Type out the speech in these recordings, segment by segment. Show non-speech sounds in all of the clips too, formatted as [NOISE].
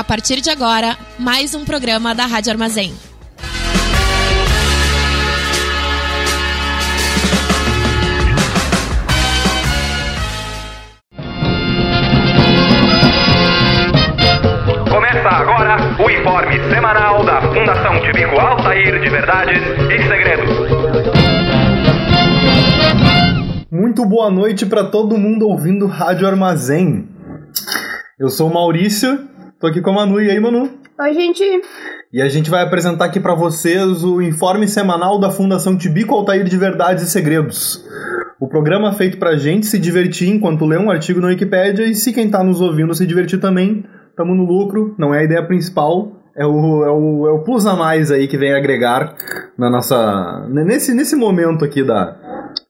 A partir de agora, mais um programa da Rádio Armazém. Começa agora o informe semanal da Fundação Tibico Altair de Verdades e Segredos. Muito boa noite para todo mundo ouvindo Rádio Armazém. Eu sou o Maurício, tô aqui com a Manu. E aí, Manu? Oi, gente. E a gente vai apresentar aqui para vocês o informe semanal da Fundação Tibico Altair de Verdades e Segredos. O programa feito pra gente se divertir enquanto lê um artigo na Wikipédia e se quem tá nos ouvindo se divertir também, tamo no lucro, não é a ideia principal, é o, é o, é o plus a mais aí que vem agregar na nossa. nesse, nesse momento aqui da,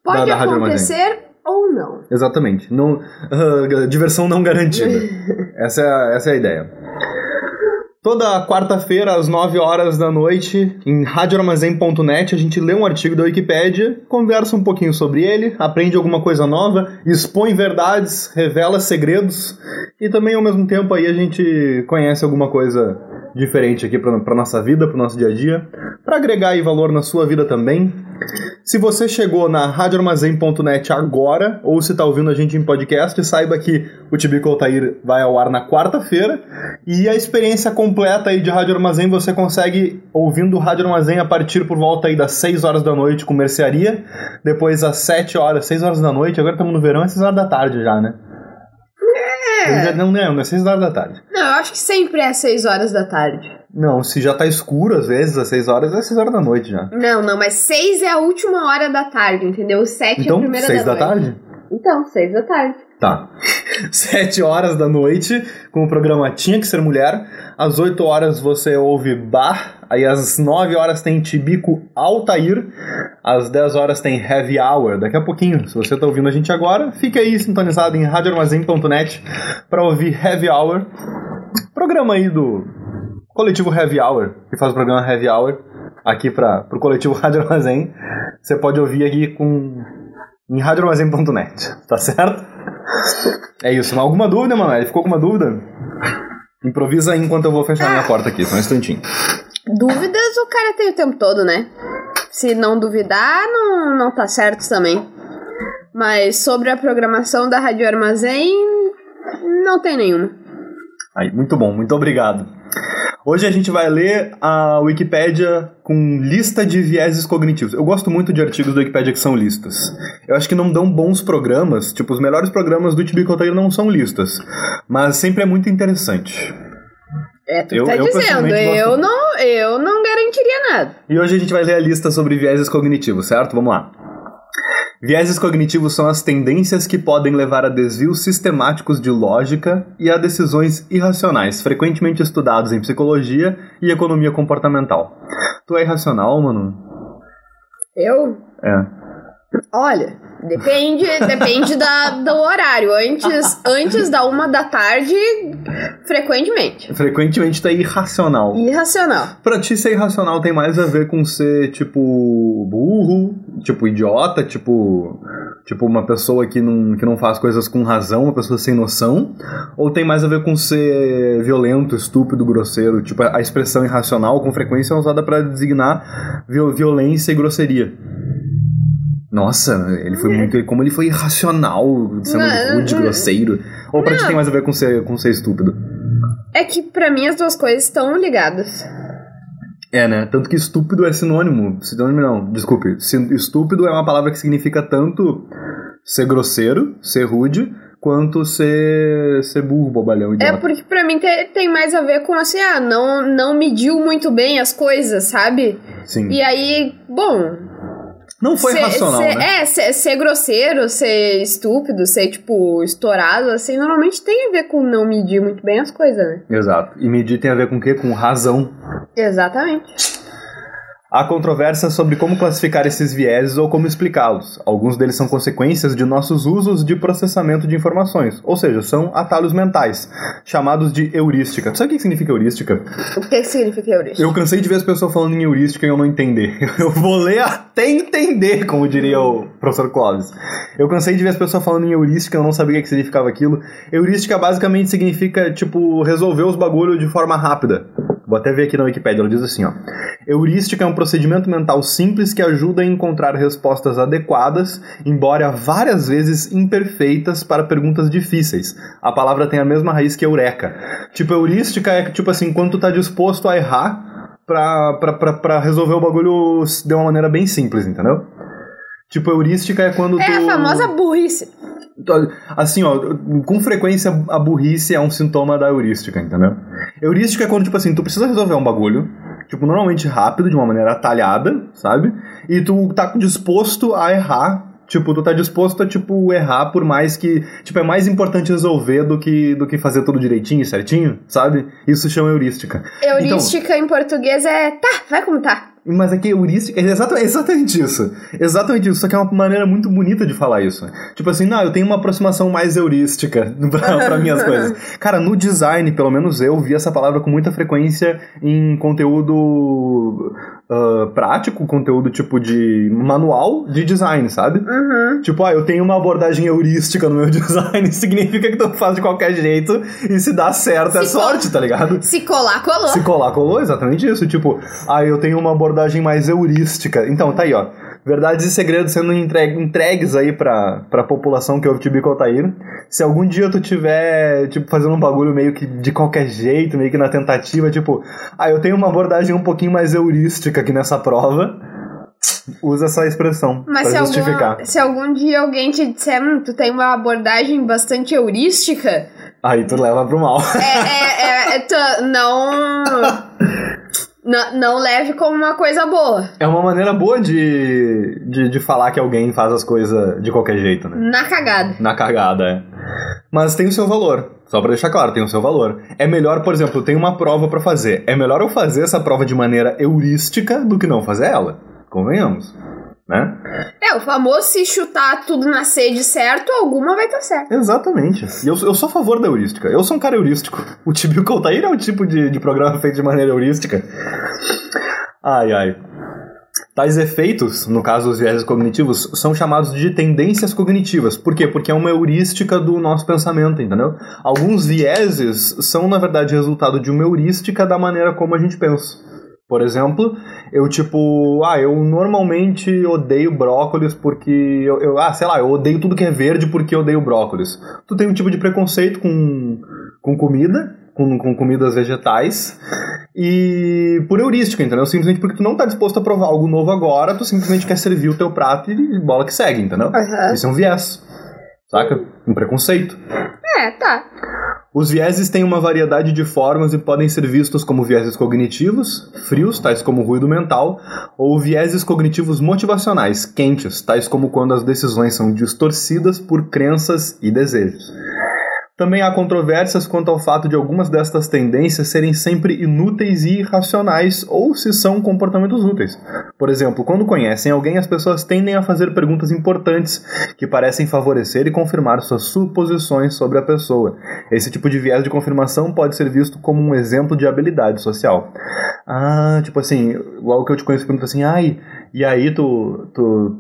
Pode da, da acontecer ou não. Exatamente. Não, ah, diversão não garantida. [LAUGHS] essa, é, a- essa é a ideia. Toda quarta-feira, às 9 horas da noite, em radioarmazém.net, a gente lê um artigo da Wikipédia, conversa um pouquinho sobre ele, aprende alguma coisa nova, expõe verdades, revela segredos e também, ao mesmo tempo, aí a gente conhece alguma coisa diferente aqui pra nossa vida, pro nosso dia a dia, pra agregar aí valor na sua vida também. Se você chegou na radioarmazém.net agora, ou se está ouvindo a gente em podcast, saiba que o Tibico Altair vai ao ar na quarta-feira. E a experiência completa aí de Rádio Armazém você consegue ouvindo Rádio Armazém a partir por volta aí das 6 horas da noite com mercearia. Depois às 7 horas, 6 horas da noite, agora estamos no verão, é 6 horas da tarde já, né? É. Não, não, não é 6 horas da tarde. Não, eu acho que sempre é 6 horas da tarde. Não, se já tá escuro às vezes, às 6 horas, é 6 horas da noite já. Não, não, mas 6 é a última hora da tarde, entendeu? 7 é a Então, primeira 6 da da, noite. tarde? Então, 6 da tarde. Tá. [LAUGHS] 7 horas da noite, com o programa Tinha Que Ser Mulher. Às 8 horas você ouve Bar. Aí às 9 horas tem Tibico Altair. Às 10 horas tem Heavy Hour. Daqui a pouquinho, se você tá ouvindo a gente agora, fique aí sintonizado em radioarmazém.net para ouvir Heavy Hour. Programa aí do coletivo Heavy Hour, que faz o programa Heavy Hour aqui para pro coletivo [LAUGHS] Rádio Armazém. Você pode ouvir aqui com em radioarmazém.net, tá certo? É isso. Alguma dúvida, Manoel? Ficou alguma dúvida? Improvisa enquanto eu vou fechar minha porta aqui, só um instantinho. Dúvidas o cara tem o tempo todo, né? Se não duvidar, não, não tá certo também. Mas sobre a programação da Rádio Armazém, não tem nenhuma. Aí, muito bom, muito obrigado. Hoje a gente vai ler a Wikipédia com lista de vieses cognitivos. Eu gosto muito de artigos da Wikipédia que são listas. Eu acho que não dão bons programas, tipo, os melhores programas do Tibico Altair não são listas. Mas sempre é muito interessante. É, tu Eu- tá eu dizendo, eu não, eu não garantiria nada. E hoje a gente vai ler a lista sobre vieses cognitivos, certo? Vamos lá. Vieses cognitivos são as tendências que podem levar a desvios sistemáticos de lógica e a decisões irracionais, frequentemente estudados em psicologia e economia comportamental. Tu é irracional, mano? Eu? É. Olha, depende, depende da, do horário. Antes, [LAUGHS] antes da uma da tarde, frequentemente. Frequentemente é irracional. Irracional. Pra ti, ser irracional tem mais a ver com ser, tipo, burro, tipo, idiota, tipo. Tipo, uma pessoa que não, que não faz coisas com razão, uma pessoa sem noção? Ou tem mais a ver com ser violento, estúpido, grosseiro? Tipo, a expressão irracional com frequência é usada pra designar viol- violência e grosseria. Nossa, ele foi muito. Como ele foi irracional, sendo Não, rude, não. grosseiro. Ou pra ti tem mais a ver com ser, com ser estúpido? É que pra mim as duas coisas estão ligadas. É, né? Tanto que estúpido é sinônimo. Sinônimo não, desculpe. Estúpido é uma palavra que significa tanto ser grosseiro, ser rude, quanto ser, ser burro, bobalhão, É idiota. porque pra mim te- tem mais a ver com assim, ah, não, não mediu muito bem as coisas, sabe? Sim. E aí, bom. Não foi ser- racional, ser- né? É, ser, ser grosseiro, ser estúpido, ser, tipo, estourado, assim, normalmente tem a ver com não medir muito bem as coisas, né? Exato. E medir tem a ver com o quê? Com razão. Exatamente. Há controvérsia sobre como classificar esses vieses ou como explicá-los. Alguns deles são consequências de nossos usos de processamento de informações, ou seja, são atalhos mentais, chamados de heurística. Tu sabe o que significa heurística? O que significa heurística? Eu cansei de ver as pessoas falando em heurística e eu não entender. [LAUGHS] Eu vou ler até entender, como diria o professor Clóvis. Eu cansei de ver as pessoas falando em heurística e eu não sabia o que significava aquilo. Heurística basicamente significa, tipo, resolver os bagulhos de forma rápida. Vou até ver aqui na Wikipedia, ela diz assim, ó. Heurística é um procedimento mental simples que ajuda a encontrar respostas adequadas, embora várias vezes imperfeitas para perguntas difíceis. A palavra tem a mesma raiz que eureka. Tipo, heurística é tipo assim, quando tu tá disposto a errar pra resolver o bagulho de uma maneira bem simples, entendeu? Tipo, heurística é quando tu... É a famosa burrice. Assim, ó, com frequência a burrice é um sintoma da heurística, entendeu? Heurística é quando, tipo assim, tu precisa resolver um bagulho, tipo, normalmente rápido, de uma maneira atalhada, sabe? E tu tá disposto a errar. Tipo, tu tá disposto a, tipo, errar por mais que... Tipo, é mais importante resolver do que, do que fazer tudo direitinho, certinho, sabe? Isso chama heurística. Heurística em português é tá, vai como tá. Mas aqui heurística é exatamente, exatamente isso. Exatamente isso. Só que é uma maneira muito bonita de falar isso. Tipo assim, não, eu tenho uma aproximação mais heurística [LAUGHS] pra, pra minhas coisas. [LAUGHS] Cara, no design, pelo menos eu vi essa palavra com muita frequência em conteúdo uh, prático, conteúdo tipo de manual de design, sabe? Uhum. Tipo, ah, eu tenho uma abordagem heurística no meu [LAUGHS] design, significa que tu faz de qualquer jeito e se dá certo é Se co- sorte, tá ligado? Se colar, colou. Se colar, colou, exatamente isso. Tipo, ah, eu tenho uma abordagem mais heurística. Então, tá aí, ó. Verdades e segredos sendo entregue- entregues aí pra, pra população que ouve Tibico Altair. Se algum dia tu tiver, tipo, fazendo um bagulho meio que de qualquer jeito, meio que na tentativa, tipo, ah, eu tenho uma abordagem um pouquinho mais heurística aqui nessa prova, usa essa expressão Mas se justificar. algum, se algum dia alguém te disser, hum, tu tem uma abordagem bastante heurística, Aí tu leva pro mal. é, é, é, tu não, [LAUGHS] não. Não leve como uma coisa boa. É uma maneira boa de, de, de falar que alguém faz as coisas de qualquer jeito, né? Na cagada. Na cagada, é. Mas tem o seu valor. Só pra deixar claro, tem o seu valor. É melhor, por exemplo, tem uma prova pra fazer. É melhor eu fazer essa prova de maneira heurística do que não fazer ela. Convenhamos. Né? É, o famoso se chutar tudo na sede certo, alguma vai estar certo. Exatamente. E eu, eu sou a favor da heurística. Eu sou um cara heurístico. [LAUGHS] O Tibio Altair é um tipo de, de programa feito de maneira heurística. Ai, ai. Tais efeitos, no caso os viéses cognitivos, são chamados de tendências cognitivas. Por quê? Porque é uma heurística do nosso pensamento, entendeu? Alguns vieses são, na verdade, resultado de uma heurística da maneira como a gente pensa. Por exemplo, eu tipo, ah, eu normalmente odeio brócolis porque eu, eu- ah, sei lá, eu odeio tudo que é verde porque eu odeio brócolis. Tu tem um tipo de preconceito com, com comida, com, com comidas vegetais, e por heurística, entendeu? Simplesmente porque tu não tá disposto a provar algo novo agora, tu simplesmente quer servir o teu prato e bola que segue, entendeu? Aham. Isso é um viés, saca? Um preconceito. É, tá. Os vieses têm uma variedade de formas e podem ser vistos como vieses cognitivos, frios, tais como ruído mental, ou vieses cognitivos motivacionais, quentes, tais como quando as decisões são distorcidas por crenças e desejos. Também há controvérsias quanto ao fato de algumas destas tendências serem sempre inúteis e irracionais, ou se são comportamentos úteis. Por exemplo, quando conhecem alguém, as pessoas tendem a fazer perguntas importantes que parecem favorecer e confirmar suas suposições sobre a pessoa. Esse tipo de viés de confirmação pode ser visto como um exemplo de habilidade social. Ah, tipo assim, logo que eu te conheço, pergunta assim, ai, e aí tu. tu.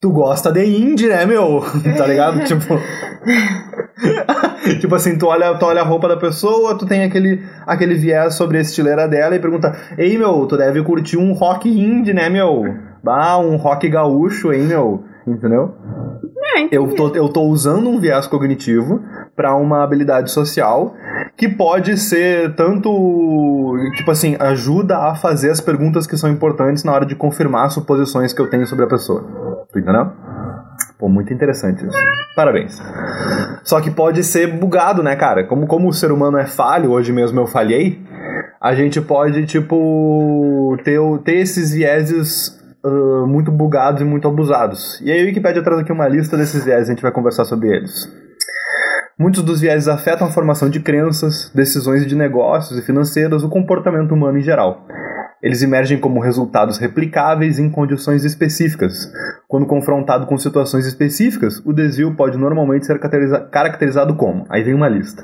Tu gosta de indie, né, meu? [LAUGHS] tá ligado? [LAUGHS] tipo. [LAUGHS] tipo assim, tu olha, tu olha a roupa da pessoa, tu tem aquele, aquele viés sobre a estileira dela e pergunta: Ei, meu, tu deve curtir um rock indie, né, meu? Bah, um rock gaúcho, hein, meu? Entendeu? É, Eu tô, eu tô usando um viés cognitivo para uma habilidade social que pode ser tanto, tipo assim, ajuda a fazer as perguntas que são importantes na hora de confirmar suposições que eu tenho sobre a pessoa. Tu entendeu? Pô, muito interessante isso. Parabéns. Só que pode ser bugado, né, cara? Como, como o ser humano é falho, hoje mesmo eu falhei, a gente pode, tipo, ter, ter esses vieses muito bugados e muito abusados. E aí a Wikipedia traz aqui uma lista desses vieses, a gente vai conversar sobre eles. Muitos dos vieses afetam a formação de crenças, decisões de negócios e financeiras, o comportamento humano em geral. Eles emergem como resultados replicáveis em condições específicas. Quando confrontado com situações específicas, o desvio pode normalmente ser caracteriza- caracterizado como. Aí vem uma lista.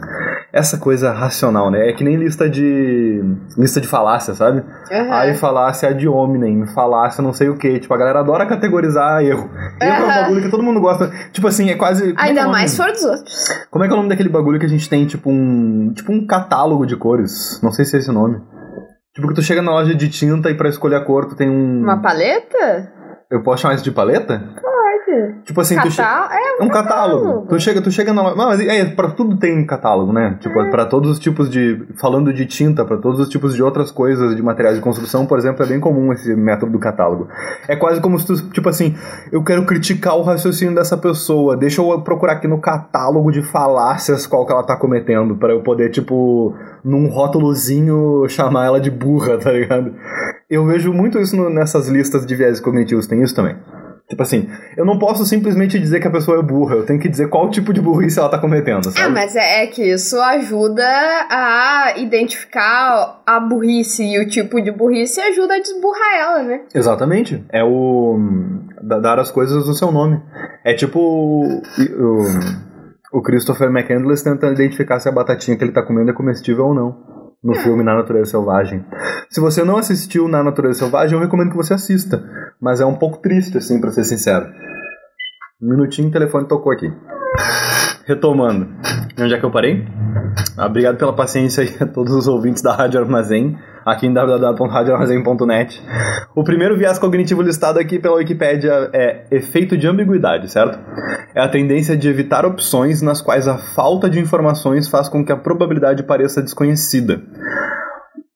Essa coisa racional, né? É que nem lista de. lista de falácia, sabe? Aham. Aí falácia ad hominem, falácia não sei o que. Tipo, a galera adora categorizar erro. Erro é um bagulho que todo mundo gosta. Tipo assim, é quase. é é Ainda nome? mais se for dos outros. Como é que é o nome daquele bagulho que a gente tem, tipo um. Tipo um catálogo de cores? Não sei se é esse nome. Tipo que tu chega na loja de tinta e pra escolher a cor tu tem um. Uma paleta? Eu posso chamar isso de paleta? Pode. Tipo assim, tu chega. Catal... É É um catálogo. catálogo. Tu chega, tu chega na loja. Mas é, pra tudo tem catálogo, né? Tipo, É. pra todos os tipos de. Falando de tinta, pra todos os tipos de outras coisas, de materiais de construção, por exemplo, é bem comum esse método do catálogo. É quase como se tu, tipo assim, eu quero criticar o raciocínio dessa pessoa, deixa eu procurar aqui no catálogo de falácias qual que ela tá cometendo, pra eu poder, tipo, num rótulozinho chamar ela de burra, [LAUGHS] tá ligado? Eu vejo muito isso no- nessas listas de viés cognitivos, tem isso também. Tipo assim, eu não posso simplesmente dizer que a pessoa é burra, eu tenho que dizer qual tipo de burrice ela tá cometendo, sabe? Ah, mas é, é que isso ajuda a identificar a burrice e o tipo de burrice e ajuda a desburrar ela, né? Exatamente. É o. da- dar as coisas o seu nome. É tipo. o, o Christopher McCandless tentando identificar se a batatinha que ele tá comendo é comestível ou não. No filme Na Natureza Selvagem. Se você não assistiu Na Natureza Selvagem, eu recomendo que você assista. Mas é um pouco triste, assim, pra ser sincero. Um minutinho, o telefone tocou aqui. Retomando. Onde é que eu parei? Ah, Obrigado pela paciência aí a todos os ouvintes da Rádio Armazém, aqui em www.radioarmazém.net. O primeiro viés cognitivo listado aqui pela Wikipédia é efeito de ambiguidade, certo? É a tendência de evitar opções nas quais a falta de informações faz com que a probabilidade pareça desconhecida.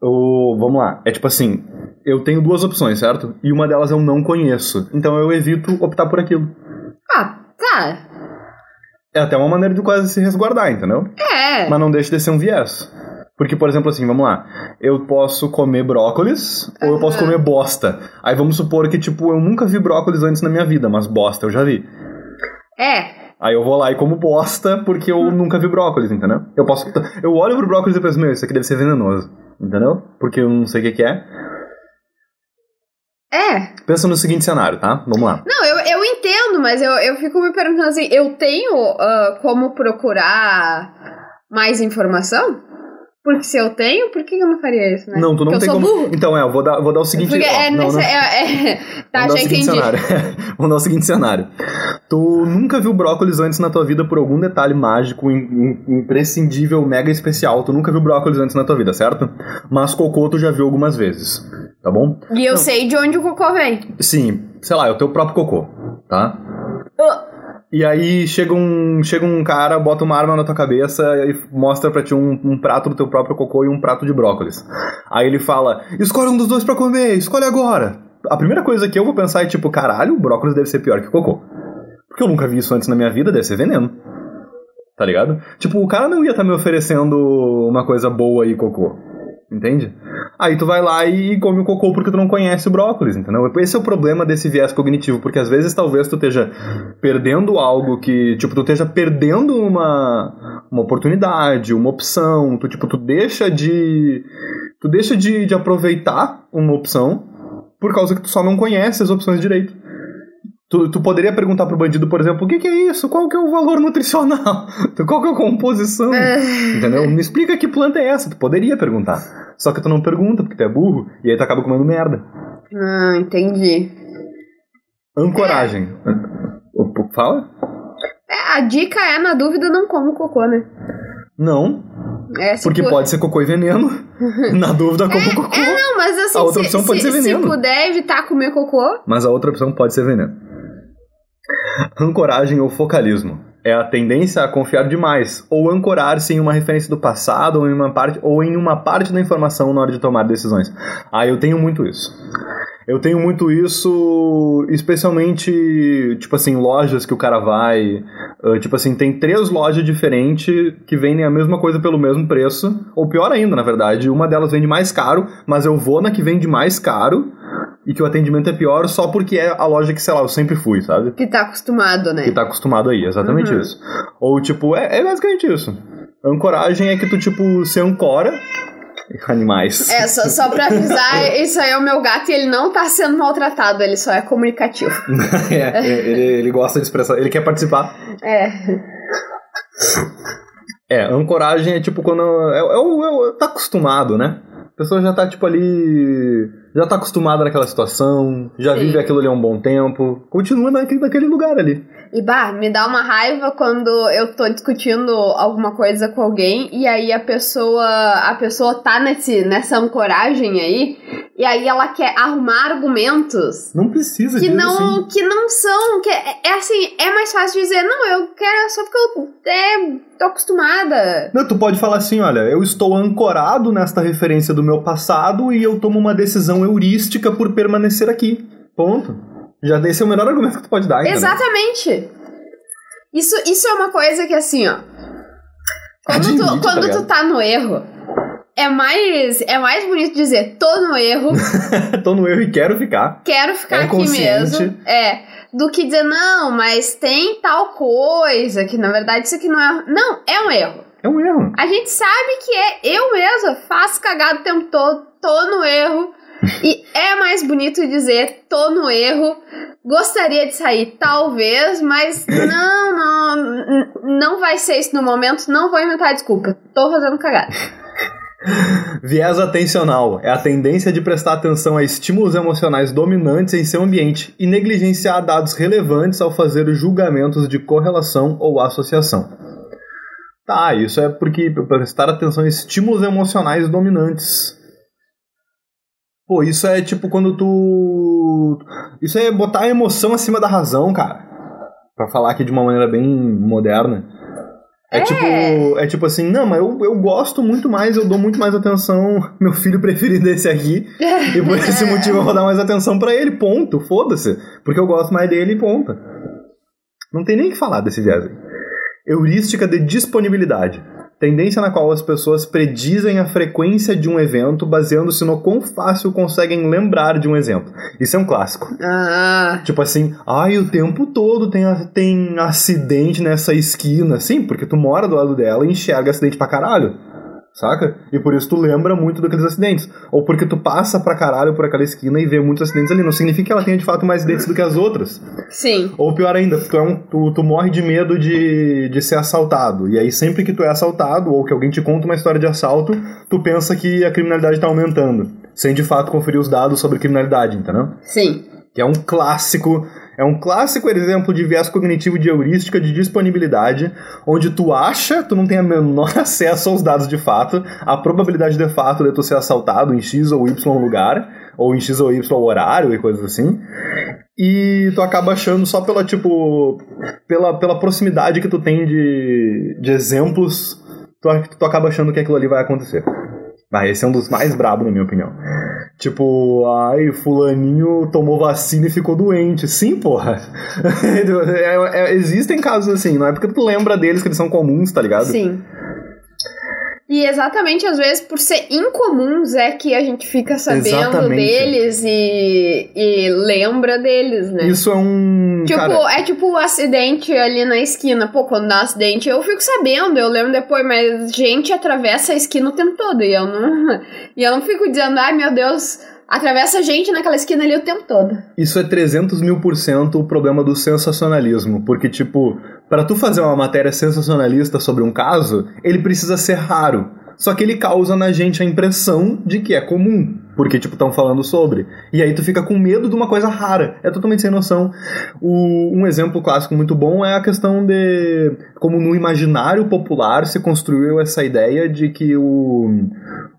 O, vamos lá, é tipo assim, eu tenho duas opções, certo? E uma delas eu não conheço, então eu evito optar por aquilo. Ah, tá. É até uma maneira de quase se resguardar, entendeu? É. Mas não deixa de ser um viés. Porque, por exemplo, assim, vamos lá. Eu posso comer brócolis ou eu posso comer bosta. Aí vamos supor que, tipo, eu nunca vi brócolis antes na minha vida, mas bosta eu já vi. É. Aí eu vou lá e como bosta porque eu nunca vi brócolis, entendeu? Eu posso. Eu olho pro brócolis e penso, meu, isso aqui deve ser venenoso. Entendeu? Porque eu não sei o que, que é. É. Pensa no seguinte cenário, tá? Vamos lá. Não, eu, eu entendo, mas eu, eu fico me perguntando assim, eu tenho ah, como procurar mais informação? Porque se eu tenho, por que eu não faria isso, né? Não, tu não Porque tem como. burro. Então, é, eu vou dar, vou dar o seguinte. Porque ó, é, não, não. é, é- [LAUGHS] Tá, Vamos já entendi. cenário. [LAUGHS] Vamos dar o seguinte cenário. Tu nunca viu brócolis antes na tua vida por algum detalhe mágico, im- im- imprescindível, mega especial. Tu nunca viu brócolis antes na tua vida, certo? Mas cocô tu já viu algumas vezes, tá bom? E eu sei de onde o cocô vem. Sim, sei lá, é o teu próprio cocô, tá? E aí chega um, chega um cara, bota uma arma na tua cabeça e mostra pra ti um, um prato do teu próprio cocô e um prato de brócolis. Aí ele fala: escolhe um dos dois pra comer, escolhe agora. A primeira coisa que eu vou pensar é tipo: caralho, o brócolis deve ser pior que cocô. Porque eu nunca vi isso antes na minha vida, deve ser veneno. Tá ligado? Tipo, o cara não ia estar me oferecendo uma coisa boa aí, cocô. Entende? Aí tu vai lá e come o cocô porque tu não conhece o brócolis, entendeu? Esse é o problema desse viés cognitivo, porque às vezes talvez tu esteja perdendo algo que, tipo, tu esteja perdendo uma, uma oportunidade, uma opção, tu, tipo, tu deixa de tu deixa de, de aproveitar uma opção por causa que tu só não conhece as opções direito. Tu, tu poderia perguntar pro bandido, por exemplo, o que, que é isso? Qual que é o valor nutricional? [LAUGHS] Qual que é a composição? Entendeu? Me explica que planta é essa. Tu poderia perguntar. Só que tu não pergunta, porque tu é burro, e aí tu acaba comendo merda. ah, entendi. Ancoragem. O- Fala? É, a dica é, na dúvida, não como cocô, né? Não, É, porque pode ser cocô e veneno. [LAUGHS] Na dúvida, como cocô. É, não, mas assim, A outra se, opção pode se- ser veneno. se puder evitar comer cocô, Mas a outra opção pode ser veneno. Ancoragem ou focalismo. É a tendência a confiar demais, ou ancorar-se em uma referência do passado, ou em uma parte, ou em uma parte da informação na hora de tomar decisões. Ah, eu tenho muito isso. Eu tenho muito isso, especialmente, tipo assim, lojas que o cara vai. ah, tipo assim, tem três lojas diferentes que vendem a mesma coisa pelo mesmo preço. Ou pior ainda, na verdade, uma delas vende mais caro, mas eu vou na que vende mais caro e que o atendimento é pior só porque é a loja que, sei lá, eu sempre fui, sabe? que tá acostumado, né? Que tá acostumado aí, exatamente Uhum. isso. Ou, tipo, é, é basicamente isso. Ancoragem é que tu, tipo, se ancora Animais. É, só, só pra avisar, [LAUGHS] isso aí é o meu gato e ele não tá sendo maltratado, ele só é comunicativo. [LAUGHS] [LAUGHS] É, ele, ele gosta de expressar, ele quer participar. É. É, ancoragem é tipo quando. É, é, é, é, tá acostumado, né? A pessoa já tá tipo ali. Já tá acostumada naquela situação, já Sim. vive aquilo ali há um bom tempo, continua naquele, naquele lugar ali. E bah, me dá uma raiva quando eu tô discutindo alguma coisa com alguém e aí a pessoa a pessoa tá nesse, nessa ancoragem aí e aí ela quer arrumar argumentos Não precisa que não assim. que não são que é, é assim é mais fácil dizer não eu quero só porque eu é, tô acostumada Não, tu pode falar assim, olha, eu estou ancorado nesta referência do meu passado e eu tomo uma decisão heurística por permanecer aqui. Ponto. Já esse é o melhor argumento que tu pode dar, entendeu? exatamente isso isso é uma coisa que assim ó quando Admite, tu, tá quando tu ligado? tá no erro é mais é mais bonito dizer tô no erro [LAUGHS] Tô no erro e quero ficar. quero ficar É aqui mesmo. É. Do que dizer, não, mas tem tal coisa que na verdade isso aqui não é. Não, é um erro. É um erro. A gente sabe que é eu mesma, faço cagada o tempo todo, tô no erro. E é mais bonito dizer, tô no erro, gostaria de sair, talvez, mas não, não, não vai ser isso no momento, não vou inventar desculpa. Tô fazendo cagada. Viés atencional é a tendência de prestar atenção a estímulos emocionais dominantes em seu ambiente e negligenciar dados relevantes ao fazer julgamentos de correlação ou associação. Tá, isso é porque prestar atenção a estímulos emocionais dominantes. Pô, isso é tipo quando tu. Isso é botar a emoção acima da razão, cara. Pra falar aqui de uma maneira bem moderna. É, É. tipo, é tipo assim, não, mas eu, eu gosto muito mais, eu dou muito mais atenção, [LAUGHS] meu filho preferido é esse aqui, e por esse [LAUGHS] motivo eu vou dar mais atenção pra ele, ponto, foda-se, porque eu gosto mais dele, ponto. Não tem nem o que falar desse viés. Heurística de disponibilidade. Tendência na qual as pessoas predizem a frequência de um evento baseando-se no quão fácil conseguem lembrar de um exemplo. Isso é um clássico. Ah. Tipo assim, ai, o tempo todo tem, tem acidente nessa esquina. Sim, porque tu mora do lado dela e enxerga acidente pra caralho. Saca? E por isso tu lembra muito daqueles acidentes. Ou porque tu passa pra caralho por aquela esquina e vê muitos acidentes ali. Não significa que ela tenha de fato mais acidentes do que as outras. Sim. Ou pior ainda, tu, é um, tu, tu morre de medo de, de ser assaltado. E aí, sempre que tu é assaltado, ou que alguém te conta uma história de assalto, tu pensa que a criminalidade tá aumentando. Sem de fato conferir os dados sobre criminalidade, entendeu? Sim. Que é um clássico. É um clássico exemplo de viés cognitivo de heurística de disponibilidade, onde tu acha, tu não tem o menor [LAUGHS] acesso aos dados de fato, a probabilidade de fato de tu ser assaltado em X ou Y lugar, ou em X ou Y horário e coisas assim. E tu acaba achando só pela, tipo, pela, pela proximidade que tu tem de, de exemplos, tu, tu acaba achando que aquilo ali vai acontecer. Ah, esse é um dos mais brabos, na minha opinião. Tipo, ai, fulaninho tomou vacina e ficou doente. Sim, porra. [LAUGHS] É- é- existem casos assim, não é porque tu lembra deles que eles são comuns, tá ligado? Sim. E exatamente, às vezes, por ser incomuns, é que a gente fica sabendo Exatamente. deles e, e lembra deles, né? Isso é um. Tipo, cara, é tipo o acidente ali na esquina. Pô, quando dá um acidente, eu fico sabendo, eu lembro depois, mas gente atravessa a esquina o tempo todo. E eu não. [LAUGHS] E eu não fico dizendo, ai meu Deus, atravessa gente naquela esquina ali o tempo todo. Isso é 300 mil por cento o problema do sensacionalismo. Porque, tipo, pra tu fazer uma matéria sensacionalista sobre um caso, ele precisa ser raro. Só que ele causa na gente a impressão de que é comum. Porque, tipo, estão falando sobre. E aí tu fica com medo de uma coisa rara. É totalmente sem noção. O- um exemplo clássico muito bom é a questão de como no imaginário popular se construiu essa ideia de que o,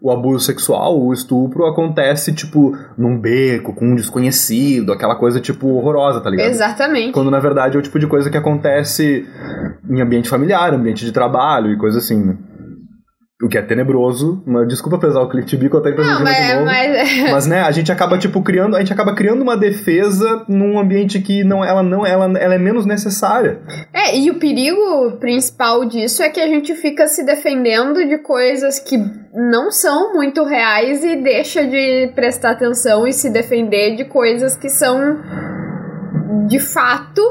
o abuso sexual, o estupro, acontece, tipo, num beco, com um desconhecido, aquela coisa, tipo, horrorosa, tá ligado? Exatamente. Quando na verdade é o tipo de coisa que acontece em ambiente familiar, ambiente de trabalho e coisa assim, né? O que é tenebroso, mas desculpa pesar o clipe bico até Não, de mas, novo. mas Mas né, a gente acaba tipo criando, a gente acaba criando uma defesa num ambiente que não ela não ela, ela é menos necessária. É, e o perigo principal disso é que a gente fica se defendendo de coisas que não são muito reais e deixa de prestar atenção e se defender de coisas que são de fato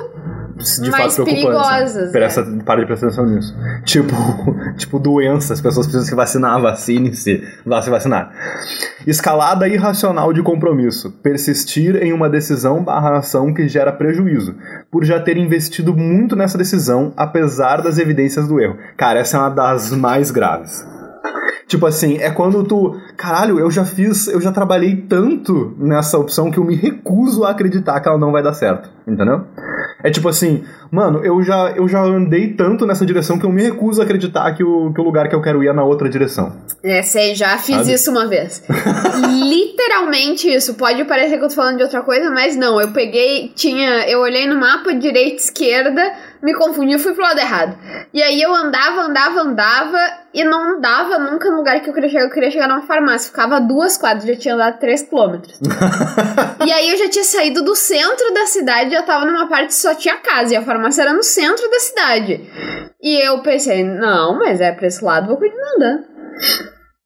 de Mais fato preocupantes. perigosas, né? Presta, Para de prestar atenção nisso. [LAUGHS] Tipo, [LAUGHS] tipo doenças, as pessoas precisam se vacinar, vacine-se, vá se vacinar. Escalada irracional de compromisso. Persistir em uma decisão barra ação que gera prejuízo, por já ter investido muito nessa decisão, apesar das evidências do erro. Cara, essa é uma das mais graves. Tipo assim, é quando tu. Caralho, eu já fiz. Eu já trabalhei tanto nessa opção que eu me recuso a acreditar que ela não vai dar certo. Entendeu? É tipo assim, mano, eu já, eu já andei tanto nessa direção que eu me recuso a acreditar que o, que o lugar que eu quero ir é na outra direção. É, sei, já fiz Sabe? isso uma vez. [LAUGHS] Literalmente isso. Pode parecer que eu tô falando de outra coisa, mas não. Eu peguei, tinha. Eu olhei no mapa direita e esquerda, me confundi e fui pro lado errado. E aí eu andava, andava, andava e não andava nunca no lugar que eu queria chegar. Eu queria chegar numa farmácia. Ficava duas quadras, já tinha andado três quilômetros. [LAUGHS] e aí eu já tinha saído do centro da cidade, já tava numa parte que só tinha casa. E a farmácia era no centro da cidade. E eu pensei, não, mas é pra esse lado, vou continuar andando.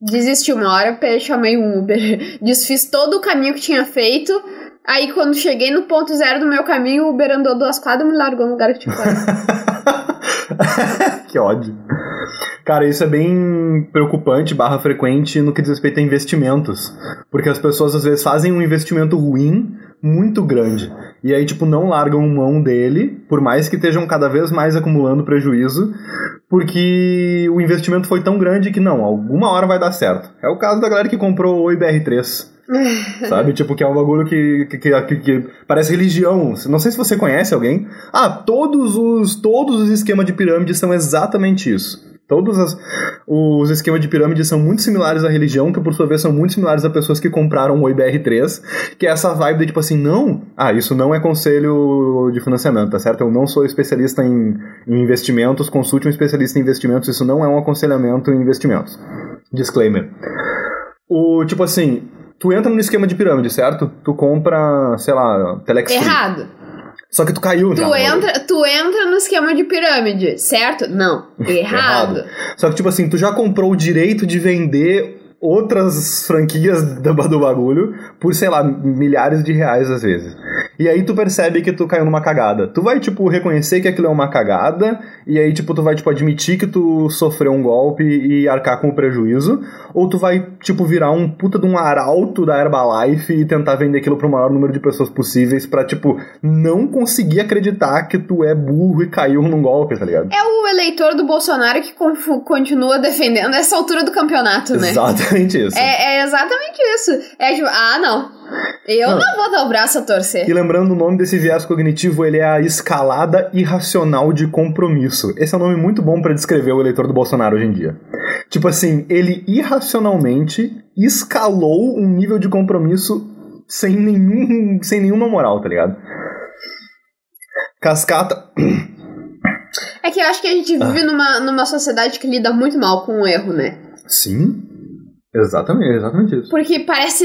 Desisti uma hora, chamei um Uber. [LAUGHS] Desfiz todo o caminho que tinha feito. Aí quando cheguei no ponto zero do meu caminho, o Uber andou duas quadras e me largou no lugar que tinha [LAUGHS] que ódio. Cara, isso é bem preocupante, barra frequente no que diz respeito a investimentos. Porque as pessoas às vezes fazem um investimento ruim muito grande. E aí, tipo, não largam mão dele, por mais que estejam cada vez mais acumulando prejuízo, porque o investimento foi tão grande que não, alguma hora vai dar certo. É o caso da galera que comprou o IBR3. [LAUGHS] Sabe? Tipo, que é um bagulho que, que, que, que- parece religião. Não sei se você conhece alguém. Ah, todos os, todos os esquemas de pirâmide são exatamente isso. Todos as- os esquemas de pirâmide são muito similares à religião, que por sua vez são muito similares a pessoas que compraram o IBR3, que é essa vibe de tipo assim, não, ah, isso não é conselho de financiamento, tá certo? Eu não sou especialista em, em investimentos, consulte um especialista em investimentos, isso não é um aconselhamento em investimentos. Disclaimer. O, tipo assim, tu entra no esquema de pirâmide, certo? Tu compra, sei lá, Telex. Errado. Só que tu caiu. Tu entra, tu entra no esquema de pirâmide, certo? Não. [LAUGHS] Errado. Só que, tipo assim, tu já comprou o direito de vender outras franquias [LAUGHS] do bagulho por, sei lá, milhares de reais às vezes. E aí tu percebe que tu caiu numa cagada. Tu vai, tipo, reconhecer que aquilo é uma cagada, e aí, tipo, tu vai, tipo, admitir que tu sofreu um golpe e arcar com o prejuízo, ou tu vai, tipo, virar um puta de um arauto da Herbalife e tentar vender aquilo pro maior número de pessoas possíveis pra, tipo, não conseguir acreditar que tu é burro e caiu num golpe, tá ligado? É o eleitor do Bolsonaro que continua defendendo essa altura do campeonato, né? Exatamente isso. É, é exatamente isso. É tipo, ah, não. Eu Não. não, vou dar o braço a torcer. E lembrando o nome desse viés cognitivo, ele é a escalada irracional de compromisso. Esse é um nome muito bom pra descrever o eleitor do Bolsonaro hoje em dia. Tipo assim, ele irracionalmente escalou um nível de compromisso sem nenhum, sem nenhuma moral, tá ligado? Cascata. É que eu acho que a gente Ah. vive numa, numa sociedade que lida muito mal com o erro, né? Sim. Exatamente, exatamente isso. Porque parece,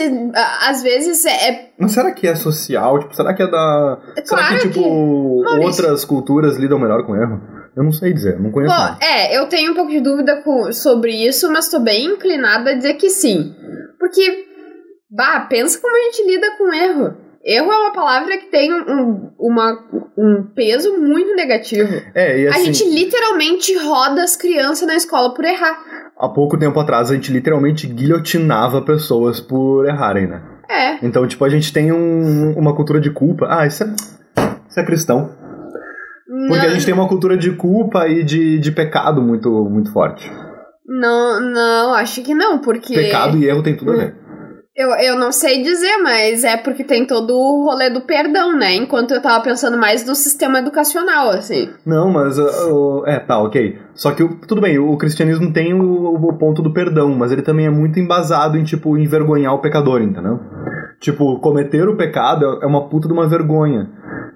às vezes, é, é- Mas será que é social? Tipo, será que é da. É será claro que, que- tipo, Maurício. outras culturas lidam melhor com erro? Eu não sei dizer, não conheço. nada. Pô, é, eu tenho um pouco de dúvida com- sobre isso, mas tô bem inclinada a dizer que sim. Porque, bah, pensa como a gente lida com erro. Erro é uma palavra que tem um, uma, um peso muito negativo. É, e assim. A gente literalmente roda as crianças na escola por errar. Há pouco tempo atrás a gente literalmente guilhotinava pessoas por errarem, né? É. Então, tipo, a gente tem um- uma cultura de culpa. Ah, isso é, isso é cristão. Porque a Não, gente tem uma cultura de culpa e de, de pecado muito, muito forte. não, não, acho que não, porque. Pecado e erro tem tudo a ver. Eu, eu não sei dizer, mas é porque tem todo o rolê do perdão, né? Enquanto eu tava pensando mais no sistema educacional, assim. Não, mas. uh, uh, é, tá, ok. Só que, tudo bem, o cristianismo tem o, o ponto do perdão, mas ele também é muito embasado em, tipo, envergonhar o pecador, entendeu? Tipo, cometer o pecado é uma puta de uma vergonha.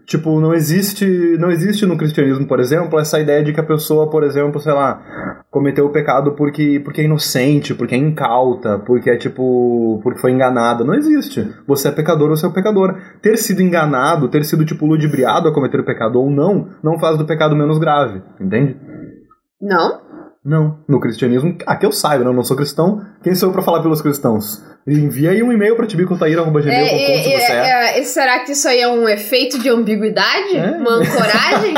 Tipo, não existe, não existe no cristianismo, por exemplo, essa ideia de que a pessoa, por exemplo, sei lá, cometeu o pecado porque, porque é inocente, porque é incauta, porque é tipo, porque foi enganada. Não existe. Você é pecador, você é pecador. Ter sido enganado, ter sido tipo ludibriado a cometer o pecado ou não, não faz do pecado menos grave, entende? Não? Não. No cristianismo, ah, que eu saiba, né? eu não sou cristão. Quem sou eu pra falar pelos cristãos? Envia aí um e-mail pra tibicotaíra.gmail.com É, se é, você é. é, é, será que isso aí é um efeito de ambiguidade? É. Uma ancoragem?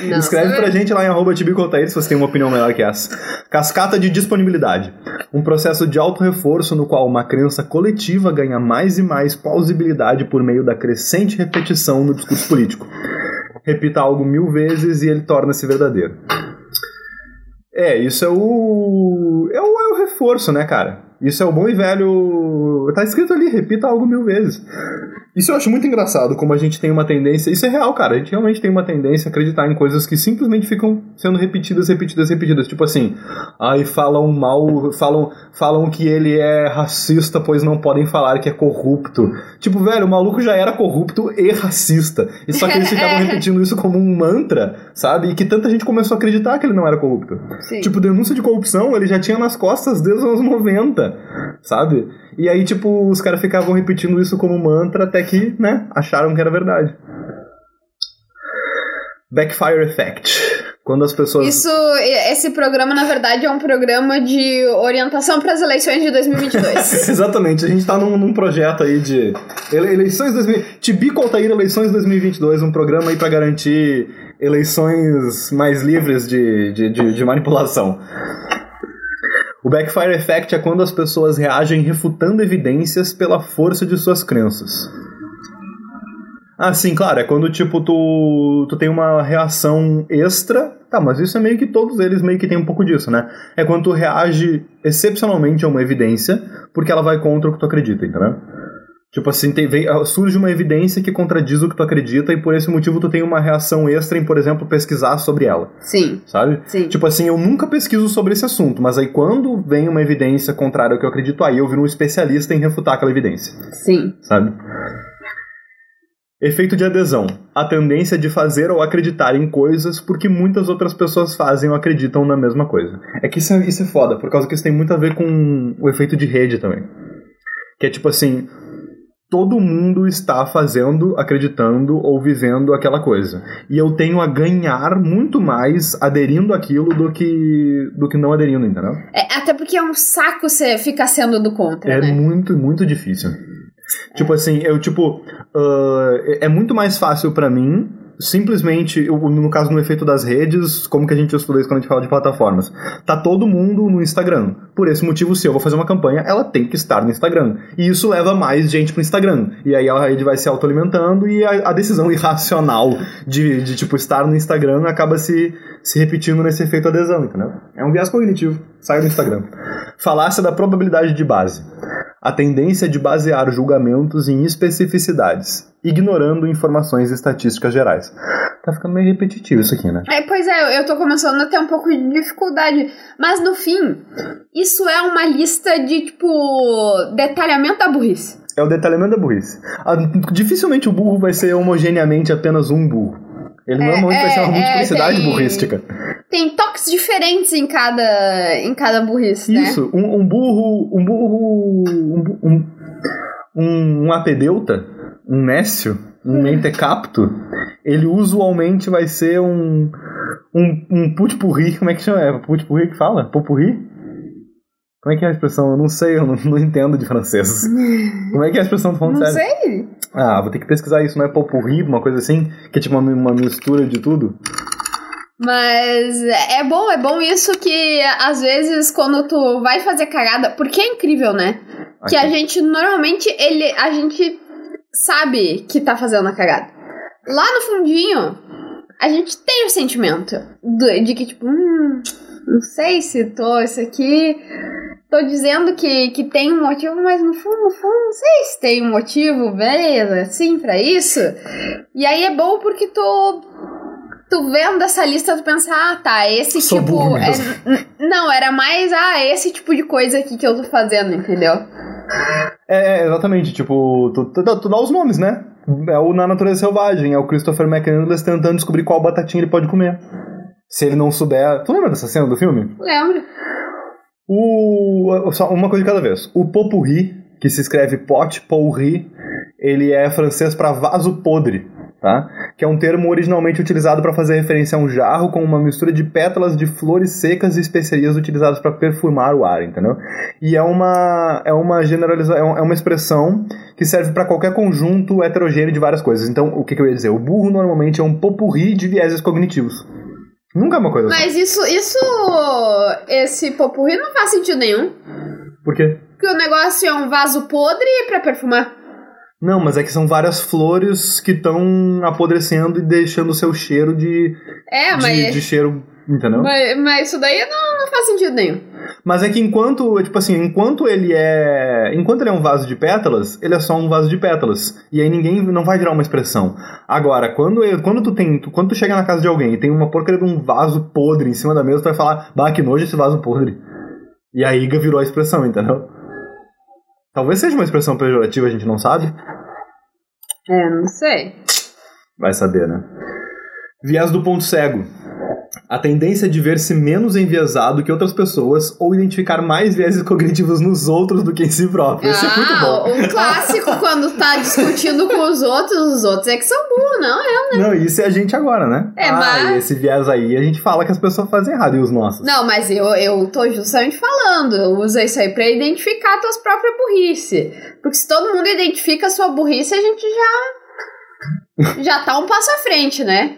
[LAUGHS] Não, Escreve pra gente lá em arroba tibicotaíra se você tem uma opinião melhor que essa. Cascata de disponibilidade. Um processo de auto-reforço no qual uma crença coletiva ganha mais e mais plausibilidade por meio da crescente repetição no discurso político. Repita algo mil vezes e ele torna-se verdadeiro. É, isso é o. É o, é o reforço, né, cara? Isso é o bom e velho. Tá escrito ali, repita algo mil vezes. Isso eu acho muito engraçado, como a gente tem uma tendência. Isso é real, cara. A gente realmente tem uma tendência a acreditar em coisas que simplesmente ficam sendo repetidas, repetidas, repetidas. Tipo assim, aí falam mal, falam, falam que ele é racista, pois não podem falar que é corrupto. Tipo, velho, o maluco já era corrupto e racista. E só que eles [LAUGHS] ficavam repetindo isso como um mantra, sabe? E que tanta gente começou a acreditar que ele não era corrupto. Sim. Tipo, denúncia de corrupção ele já tinha nas costas desde os anos 90, sabe? E aí, tipo, os caras ficavam repetindo isso como mantra até que, né, acharam que era verdade. Backfire Effect. Quando as pessoas. Isso, esse programa, na verdade, é um programa de orientação para as eleições de 2022. [LAUGHS] Exatamente, a gente tá num, num projeto aí de ele- eleições 2000, Tibico Altair Eleições 2022, um programa aí pra garantir eleições mais livres de, de, de, de manipulação. O backfire effect é quando as pessoas reagem refutando evidências pela força de suas crenças. Ah, sim, claro, é quando, tipo, tu, tu tem uma reação extra. Tá, mas isso é meio que todos eles meio que tem um pouco disso, né? É quando tu reage excepcionalmente a uma evidência porque ela vai contra o que tu acredita, entendeu? Tipo assim, tem, vem- surge uma evidência que contradiz o que tu acredita e por esse motivo tu tem uma reação extra em, por exemplo, pesquisar sobre ela, Sim, sabe? sim. Tipo assim, eu nunca pesquiso sobre esse assunto, mas aí quando vem uma evidência contrária ao que eu acredito, aí eu viro um especialista em refutar aquela evidência Sim. sabe? Efeito de adesão. A tendência de fazer ou acreditar em coisas porque muitas outras pessoas fazem ou acreditam na mesma coisa. É que isso é, isso é foda, por causa que isso tem muito a ver com o efeito de rede também. Que é tipo assim, todo mundo está fazendo, acreditando ou vivendo aquela coisa. E eu tenho a ganhar muito mais aderindo àquilo do que do que não aderindo, entendeu? É, até porque é um saco você ficar sendo do contra, É né? muito, muito difícil. Tipo assim, eu, tipo, ah, é é muito mais fácil pra mim, simplesmente, no caso no efeito das redes, como que a gente estuda isso quando a gente fala de plataformas? Tá todo mundo no Instagram. Por esse motivo, se eu vou fazer uma campanha, ela tem que estar no Instagram. E isso leva mais gente pro Instagram. E aí a rede vai se autoalimentando e a, a decisão [LAUGHS] irracional de, de, tipo, estar no Instagram acaba se, se repetindo nesse efeito adesão, entendeu? É um viés cognitivo. Sai do Instagram. Falácia da probabilidade de base. A tendência de basear julgamentos em especificidades, ignorando informações estatísticas gerais. Tá ficando meio repetitivo isso aqui, né? É, pois é, eu tô começando a ter um pouco de dificuldade. Mas no fim, isso é uma lista de, tipo, detalhamento da burrice. É o detalhamento da burrice. Ah, dificilmente o burro vai ser homogeneamente apenas um burro. Ele É, normalmente vai ser uma é, multiplicidade tem- burrística. Tem toques diferentes em cada, em cada burrice, né? Isso, um, um burro. Um burro. Um, um, um, um apedeuta, um nécio, um mentecapto, ele usualmente vai ser um. Um, um putpurri. Como é que chama? É putpurri que fala? Popurri? Como é que é a expressão? Eu não sei, eu não, não entendo de francês. [LAUGHS] Como é que é a expressão do falando Não sério? sei. Ah, vou ter que pesquisar isso, não é popurri, uma coisa assim? Que é tipo uma, uma mistura de tudo? Mas é bom, é bom isso que às vezes quando tu vai fazer cagada, porque é incrível, né? Que a gente normalmente ele a gente sabe que tá fazendo a cagada. Lá no fundinho, a gente tem o sentimento do- de que tipo, hum, não sei se tô isso aqui tô dizendo que, que tem um motivo, mas no fundo, no fundo, não sei se tem um motivo, beleza, assim, pra isso. E aí é bom porque tu tu vendo essa lista, tu pensa, ah, tá, esse Sou tipo. é- não, era mais, ah, esse tipo de coisa aqui que eu tô fazendo, entendeu? É, é, exatamente, tipo, tu, tu, tu dá os nomes, né? É o Na Natureza Selvagem, é o Christopher McCandless tentando descobrir qual batatinha ele pode comer. Se ele não souber. Tu lembra dessa cena do filme? Lembro. O, só uma coisa de cada vez. O popurri, que se escreve pot pourri, ele é francês pra vaso podre. Tá? tá? Que é um termo originalmente utilizado para fazer referência a um jarro com uma mistura de pétalas de flores secas e especiarias utilizadas para perfumar o ar, entendeu? E é uma é uma generalização, é uma expressão que serve para qualquer conjunto heterogêneo de várias coisas. Então, o que, que eu ia dizer? O burro normalmente é um popurri de vieses cognitivos. Nunca é uma coisa Mas só. isso, isso, esse popurri não faz sentido nenhum. Por quê? Porque o negócio é um vaso podre pra perfumar. Não, mas é que são várias flores que estão apodrecendo e deixando o seu cheiro de, É, de, mas, de cheiro, entendeu? mas, mas isso daí não, não faz sentido nenhum. Mas é que enquanto, tipo assim, enquanto ele é. Enquanto ele é um vaso de pétalas, ele é só um vaso de pétalas. E aí ninguém não vai virar uma expressão. Agora, quando, ele- quando tu tem. tu- Quando tu chega na casa de alguém e tem uma porcaria de um vaso podre em cima da mesa, tu vai falar, bah, que nojo esse vaso podre. E aí virou a expressão, entendeu? Talvez seja uma expressão pejorativa, a gente não sabe. É, não sei. Vai saber, né? Viés do ponto cego. A tendência de ver-se menos enviesado que outras pessoas ou identificar mais vieses cognitivos nos outros do que em si próprio. Isso é muito bom. Ah, o clássico [LAUGHS] quando tá discutindo com os outros, os outros é que são burros, não é? Não, isso é a gente agora, né? É, ah, mas- esse viés aí a gente fala que as pessoas fazem errado e os nossos. Não, mas eu, eu tô justamente falando, eu uso isso aí pra identificar a tua própria burrice. Porque se todo mundo identifica a sua burrice, a gente já. já tá um passo à frente, né?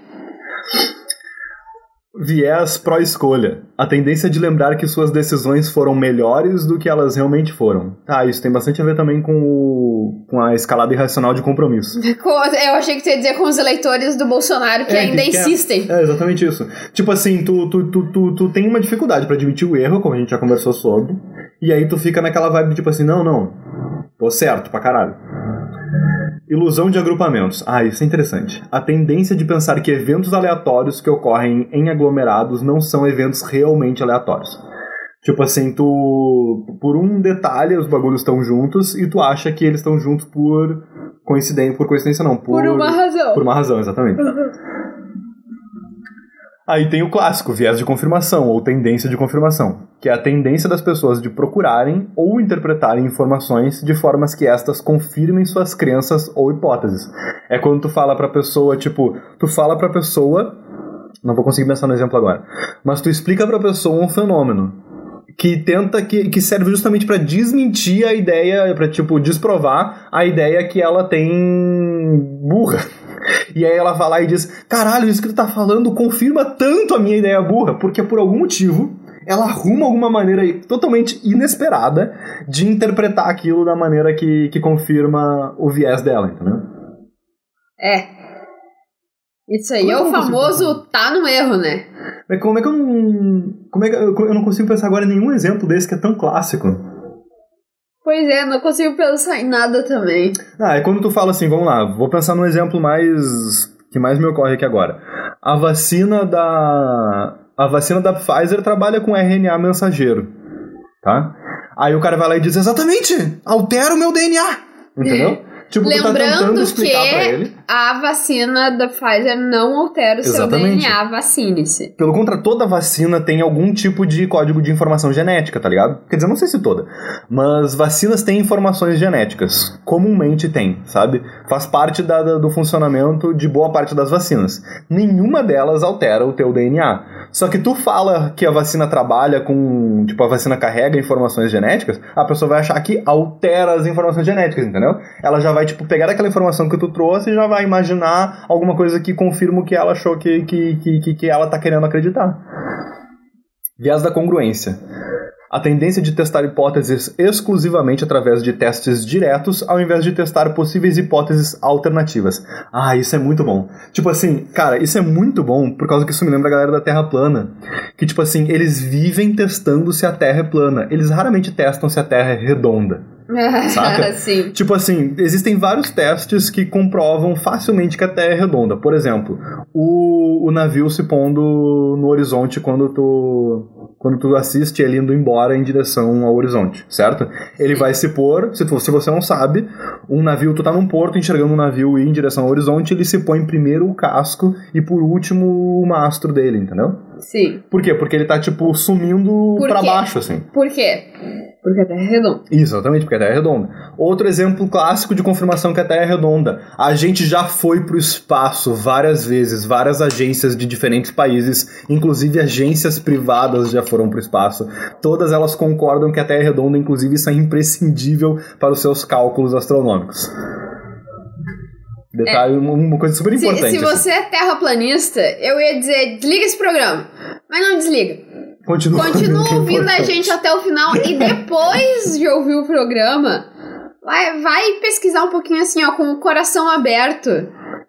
Viés pró-escolha. A tendência de lembrar que suas decisões foram melhores do que elas realmente foram. Tá, isso tem bastante a ver também com, o, com a escalada irracional de compromisso. [LAUGHS] Com- Eu achei que tu ia dizer com os eleitores do Bolsonaro que É, ainda que quer- insistem. É, exatamente isso. Tipo assim, tu, tu, tu, tu, tu tem uma dificuldade pra admitir o erro, como a gente já conversou sobre, e aí tu fica naquela vibe tipo assim, não, não, tô certo pra caralho. Ilusão de agrupamentos. Ah, isso é interessante. A tendência de pensar que eventos aleatórios que ocorrem em aglomerados não são eventos realmente aleatórios. Tipo assim, tu. Por um detalhe, os bagulhos estão juntos e tu acha que eles estão juntos por coincidência. Por coincidência, não. Por, Por uma razão. por uma razão, exatamente. [LAUGHS] Aí tem o clássico, viés de confirmação ou tendência de confirmação, que é a tendência das pessoas de procurarem ou interpretarem informações de formas que estas confirmem suas crenças ou hipóteses. É quando tu fala pra pessoa, tipo, tu fala pra pessoa, não vou conseguir pensar no exemplo agora, mas tu explica pra pessoa um fenômeno que tenta que, que serve justamente pra desmentir a ideia, pra tipo desprovar a ideia que ela tem burra. [LAUGHS] E aí ela vai lá e diz: Caralho, isso que tu tá falando confirma tanto a minha ideia burra, porque por algum motivo ela arruma alguma maneira totalmente inesperada de interpretar aquilo da maneira que, que confirma o viés dela, entendeu? É. Isso aí Como é o famoso tá no erro, né? Mas como é que eu não. Como é que eu, eu não consigo pensar agora em nenhum exemplo desse que é tão clássico? Pois é, não consigo pensar em nada também. Ah, é quando tu fala assim, vamos lá, vou pensar num exemplo mais. que mais me ocorre aqui agora. A vacina da. A vacina da Pfizer trabalha com RNA mensageiro. Tá? Aí o cara vai lá e diz, exatamente! Altera o meu DNA! Entendeu? [LAUGHS] Tipo, tá tentando Lembrando explicar que. A vacina da Pfizer não altera o seu Exatamente. DNA, vacine-se. Pelo contrário, toda vacina tem algum tipo de código de informação genética, tá ligado? Quer dizer, não sei se toda, mas vacinas têm informações genéticas. Comumente tem, sabe? Faz parte da- da- do funcionamento de boa parte das vacinas. Nenhuma delas altera o teu DNA. Só que tu fala que a vacina trabalha com. Tipo, a vacina carrega informações genéticas, a pessoa vai achar que altera as informações genéticas, entendeu? Ela já vai, tipo, pegar aquela informação que tu trouxe e já vai imaginar alguma coisa que confirma o que ela achou que, que, que, que- ela tá querendo acreditar. Viés da congruência. A tendência de testar hipóteses exclusivamente através de testes diretos, ao invés de testar possíveis hipóteses alternativas. Ah, isso é muito bom. Tipo assim, cara, isso é muito bom por causa que isso me lembra a galera da Terra plana. Que, tipo assim, eles vivem testando se a Terra é plana. Eles raramente testam se a Terra é redonda. [LAUGHS] Saca? [LAUGHS] Sim. Tipo assim, existem vários testes que comprovam facilmente que a Terra é redonda. Por exemplo, o, o navio se pondo no horizonte quando tu quando tu assiste ele indo embora em direção ao horizonte, certo? Ele vai se pôr, se, tu, se você não sabe, um navio, tu tá num porto enxergando um navio ir em direção ao horizonte, ele se põe primeiro o casco e por último o mastro dele, entendeu? Sim. Por quê? Porque ele tá, tipo, sumindo Por pra quê? baixo, assim. Por quê? Porque a Terra é redonda. Exatamente, porque a Terra é redonda. Outro exemplo clássico de confirmação que a Terra é redonda. A gente já foi pro espaço várias vezes, várias agências de diferentes países, inclusive agências privadas já foram pro espaço. Todas elas concordam que a Terra é redonda, inclusive isso é imprescindível para os seus cálculos astronômicos. Detalhe, uma coisa super Se, importante. se assim. você é terraplanista, eu ia dizer, desliga esse programa. Mas não desliga. Continua, Continua [LAUGHS] é ouvindo a gente até o final e depois de ouvir o programa, vai, vai pesquisar um pouquinho assim, ó, com o coração aberto.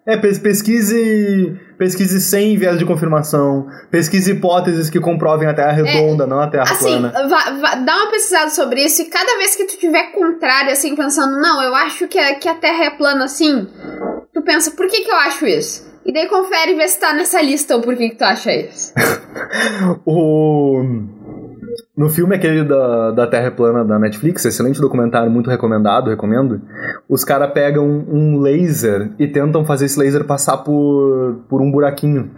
É, pes- pesquise, pesquise sem viés de confirmação, pesquise hipóteses que comprovem a Terra redonda, não a Terra Assim, plana. va- dá uma pesquisada sobre isso e cada vez que tu tiver contrário, assim, pensando, não, eu acho que a, que a Terra é plana assim, pensa, por que que eu acho isso? E daí confere e vê se tá nessa lista ou por que que tu acha isso. [LAUGHS] O... No filme aquele da, da Terra Plana da Netflix, excelente documentário, muito recomendado, recomendo. Os caras pegam um laser e tentam fazer esse laser passar por, por um buraquinho.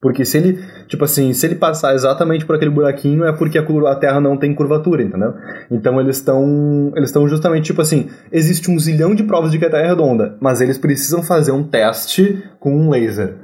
Porque se ele, tipo assim, se ele passar exatamente por aquele buraquinho é porque a, Terra não tem curvatura, entendeu? Então eles estão eles estão justamente tipo assim, existe um zilhão de provas de que a Terra é redonda, mas eles precisam fazer um teste com um laser.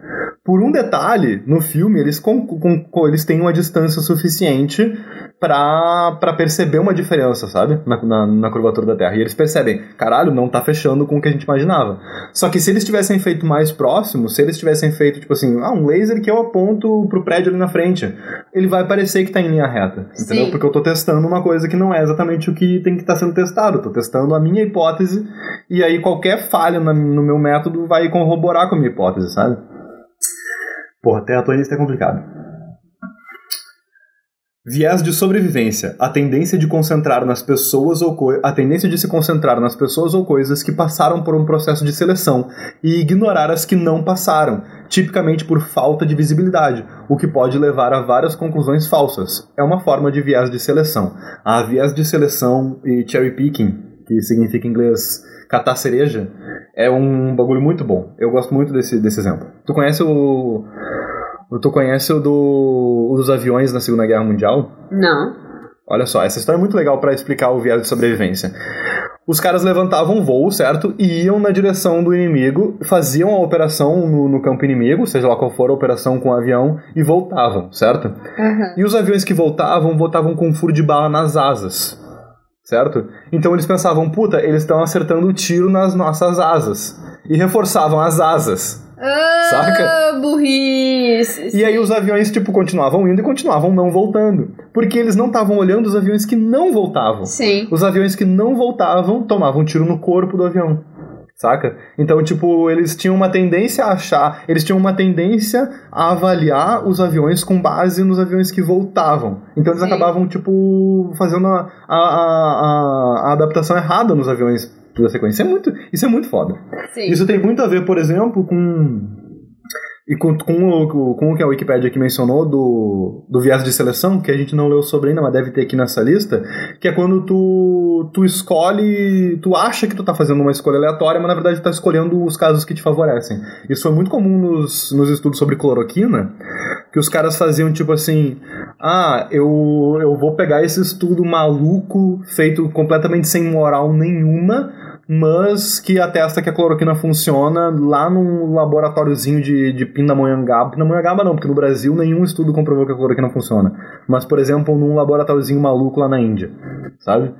Por um detalhe, no filme eles com, com- eles têm uma distância suficiente pra perceber uma diferença, sabe? Na, na, na curvatura da Terra. E eles percebem, caralho, não tá fechando com o que a gente imaginava. Só que se eles tivessem feito mais próximo, se eles tivessem feito, tipo assim, ah, um laser que eu aponto pro prédio ali na frente, ele vai parecer que tá em linha reta, entendeu? Sim. Porque eu tô testando uma coisa que não é exatamente o que tem que estar sendo testado. Eu tô testando a minha hipótese, e aí qualquer falha na- no meu método vai corroborar com a minha hipótese, sabe? Porra, terraplanista é complicado. Viés de sobrevivência, a tendência de concentrar nas pessoas ou a tendência de se concentrar nas pessoas ou coisas que passaram por um processo de seleção e ignorar as que não passaram, tipicamente por falta de visibilidade, o que pode levar a várias conclusões falsas. É uma forma de viés de seleção. A viés de seleção e cherry picking, que significa em inglês catar cereja, é um bagulho muito bom. Eu gosto muito desse, desse exemplo. Tu conhece o Tu conhece o do, o dos aviões na Segunda Guerra Mundial? Não. Olha só, essa história é muito legal para explicar o viés de sobrevivência. Os caras levantavam voo, certo? E iam na direção do inimigo, faziam a operação no, no campo inimigo, seja lá qual for a operação com o avião, e voltavam, certo? Aham. E os aviões que voltavam, voltavam com um furo de bala nas asas, certo? Então eles pensavam, puta, eles estão acertando o tiro nas nossas asas. E reforçavam as asas. Ah, Saca? burrice. E aí os aviões, tipo, continuavam indo e continuavam não voltando. Porque eles não estavam olhando os aviões que não voltavam. Sim. Os aviões que não voltavam tomavam tiro no corpo do avião. Saca? Então, tipo, eles tinham uma tendência a achar, eles tinham uma tendência a avaliar os aviões com base nos aviões que voltavam. Então eles Sim. acabavam, tipo, fazendo a, a, a, a adaptação errada nos aviões da sequência. Isso é muito, isso é muito foda. Sim. Isso tem muito a ver, por exemplo, com. E com, com, o, com o que a Wikipedia aqui mencionou do, do viés de seleção, que a gente não leu sobre ainda, mas deve ter aqui nessa lista, que é quando tu, tu escolhe. Tu acha que tu tá fazendo uma escolha aleatória, mas na verdade tu tá escolhendo os casos que te favorecem. Isso foi muito comum nos, nos estudos sobre cloroquina, que os caras faziam tipo assim: ah, eu, eu vou pegar esse estudo maluco, feito completamente sem moral nenhuma, mas que atesta que a cloroquina funciona lá num laboratóriozinho de, de Pindamonhangaba. Pindamonhangaba não, porque no Brasil nenhum estudo comprovou que a cloroquina funciona. Mas, por exemplo, num laboratóriozinho maluco lá na Índia, sabe?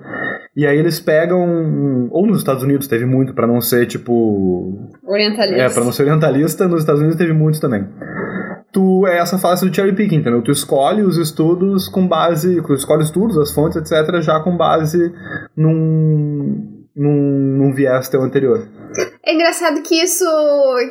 E aí eles pegam, ou nos Estados Unidos teve muito, pra não ser tipo Orientalista. é, pra não ser orientalista, nos Estados Unidos teve muitos também. Tu é essa fase do cherry picking, entendeu? Tu escolhe os estudos com base. Tu escolhe os estudos, as fontes, etc., já com base num. Num, num viés teu anterior. É engraçado que isso,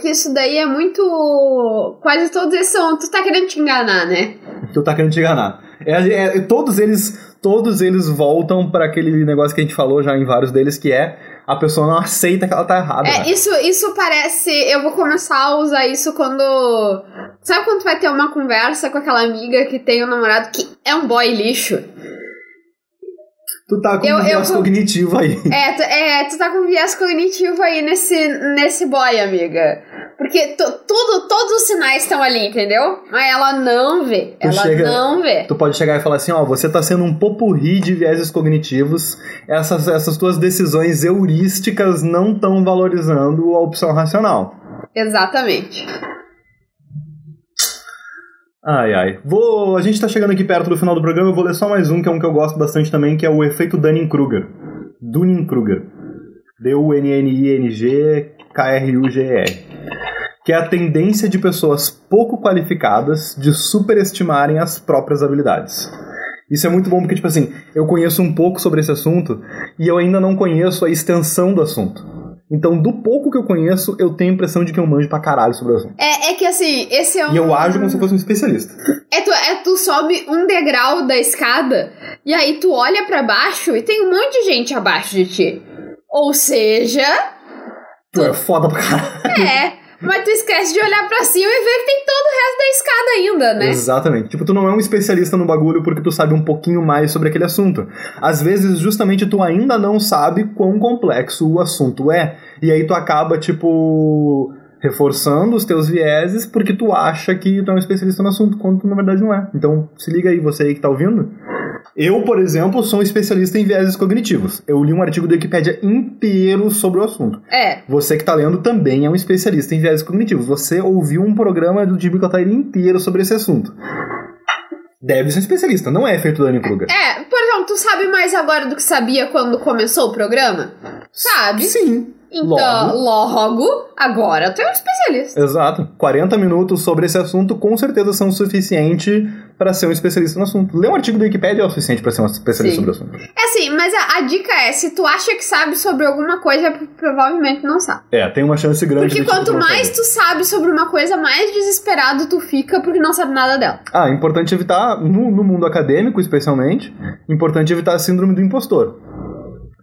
que isso daí é muito. Quase todos eles são. Tu tá querendo te enganar, né? Tu tá querendo te enganar. É, é- todos eles. Todos eles voltam pra aquele negócio que a gente falou já em vários deles, que é a pessoa não aceita que ela tá errada. É, né? isso, isso parece. Eu vou começar a usar isso quando. Sabe quando tu vai ter uma conversa com aquela amiga que tem um namorado que é um boy lixo? Tu tá com Eu- um eu viés vou- cognitivo aí. É tu, é, tu tá com viés cognitivo aí nesse, nesse boy, amiga. Porque tu- tudo, todos os sinais estão ali, entendeu? Mas ela não vê. Tu ela chega- não vê. Tu pode chegar e falar assim, ó, você tá sendo um popurri de vieses cognitivos, essas, essas tuas decisões heurísticas não estão valorizando a opção racional. Exatamente. Ai, ai. Vou, a gente tá chegando aqui perto do final do programa, eu vou ler só mais um, que é um que eu gosto bastante também, que é o efeito Dunning-Kruger. Dunning-Kruger. D-U-N-N-I-N-G-K-R-U-G-E-R. Que é a tendência de pessoas pouco qualificadas de superestimarem as próprias habilidades. Isso é muito bom porque, tipo assim, eu conheço um pouco sobre esse assunto e eu ainda não conheço a extensão do assunto. Então, do pouco que eu conheço, eu tenho a impressão de que eu manjo pra caralho sobre o assunto. É, é que assim, esse é um. E eu ajo como se eu fosse um especialista. É tu, é tu sobe um degrau da escada e aí tu olha pra baixo e tem um monte de gente abaixo de ti. Ou seja, Tu é foda pra caralho. é. Mas tu esquece de olhar pra cima e ver que tem todo o resto da escada ainda, né? Exatamente. Tipo, tu não é um especialista no bagulho porque tu sabe um pouquinho mais sobre aquele assunto. Às vezes, justamente, tu ainda não sabe quão complexo o assunto é. E aí tu acaba, tipo, reforçando os teus vieses porque tu acha que tu é um especialista no assunto, quando tu na verdade não é. Então, se liga aí, você aí que tá ouvindo. Eu, por exemplo, sou um especialista em vieses cognitivos. Eu li um artigo da Wikipédia inteiro sobre o assunto. É. Você que tá lendo também é um especialista em viés cognitivos. Você ouviu um programa do Jimmy Altair inteiro sobre esse assunto. Deve ser um especialista, não é efeito Dunning-Kruger. É, por exemplo, tu sabe mais agora do que sabia quando começou o programa? Sabe? Sim. Então, Logo. logo, agora é um especialista. Exato. 40 minutos sobre esse assunto com certeza são suficiente para ser um especialista no assunto. Ler um artigo da Wikipédia é o suficiente para ser um especialista Sim. sobre o assunto. É assim, mas a, a dica é, se tu acha que sabe sobre alguma coisa, pro- provavelmente não sabe. É, tem uma chance grande Porque de quanto mais tu sabe sobre uma coisa, mais desesperado tu fica porque não sabe nada dela. Ah, importante evitar, no, no mundo acadêmico especialmente, importante evitar a síndrome do impostor.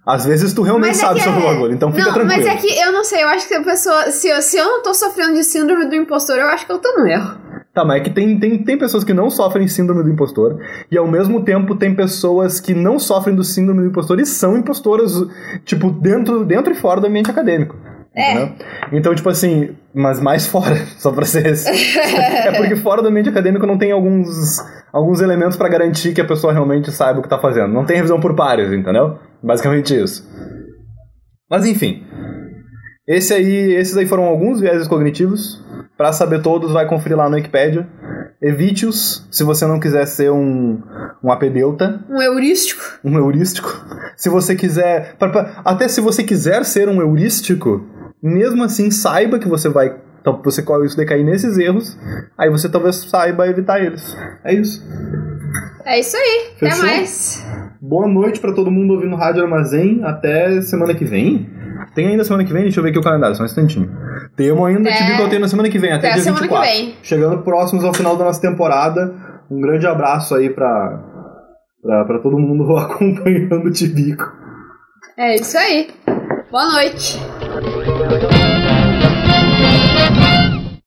Às vezes tu realmente Mas é sabe que sobre o é- bagulho, então fica não, tranquilo. mas é que eu não sei, eu acho que a pessoa. Se eu, se eu não tô sofrendo de síndrome do impostor, eu acho que eu tô no erro. Tá, mas é que tem, tem, tem pessoas que não sofrem síndrome do impostor, e ao mesmo tempo tem pessoas que não sofrem do síndrome do impostor e são impostoras, tipo, dentro, dentro e fora do ambiente acadêmico. É. Então, tipo assim, mas mais fora, [LAUGHS] só pra ser. [LAUGHS] é porque fora do ambiente acadêmico não tem alguns, alguns elementos pra garantir que a pessoa realmente saiba o que tá fazendo. Não tem revisão por pares, entendeu? Basicamente isso. Mas enfim. Esse aí, esses aí foram alguns vieses cognitivos. Pra saber todos, vai conferir lá no Wikipedia. Evite-os se você não quiser ser um, um apedeuta, Um heurístico. um heurístico. Se você quiser. pra- pra- até se você quiser ser um heurístico, mesmo assim, saiba que você vai. Então, você corre isso de cair nesses erros. Aí você talvez saiba evitar eles. É isso. É isso aí. Fechou? Até mais. Boa noite pra todo mundo ouvindo Rádio Armazém. Até semana que vem. Tem ainda semana que vem? Deixa eu ver aqui o calendário, só um instantinho. Temos ainda, É. eu tenho na semana que vem, até, Até dia semana que 24. vem. Chegando próximos ao final da nossa temporada. Um grande abraço aí pra, pra, pra todo mundo [LAUGHS] acompanhando o Tibico. É isso aí. Boa noite.